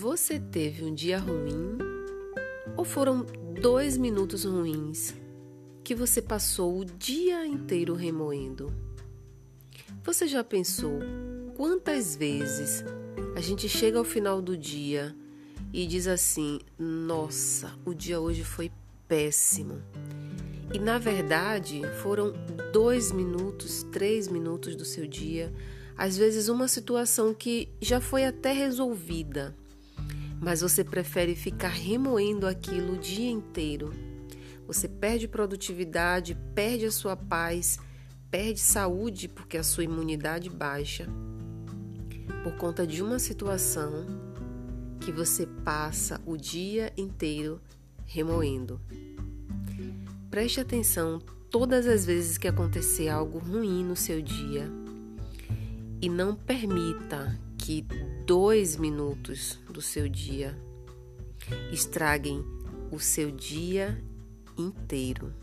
Você teve um dia ruim ou foram dois minutos ruins que você passou o dia inteiro remoendo? Você já pensou quantas vezes a gente chega ao final do dia e diz assim: Nossa, o dia hoje foi péssimo. E na verdade foram dois minutos, três minutos do seu dia, às vezes uma situação que já foi até resolvida mas você prefere ficar remoendo aquilo o dia inteiro. Você perde produtividade, perde a sua paz, perde saúde porque a sua imunidade baixa por conta de uma situação que você passa o dia inteiro remoendo. Preste atenção todas as vezes que acontecer algo ruim no seu dia e não permita que dois minutos do seu dia estraguem o seu dia inteiro.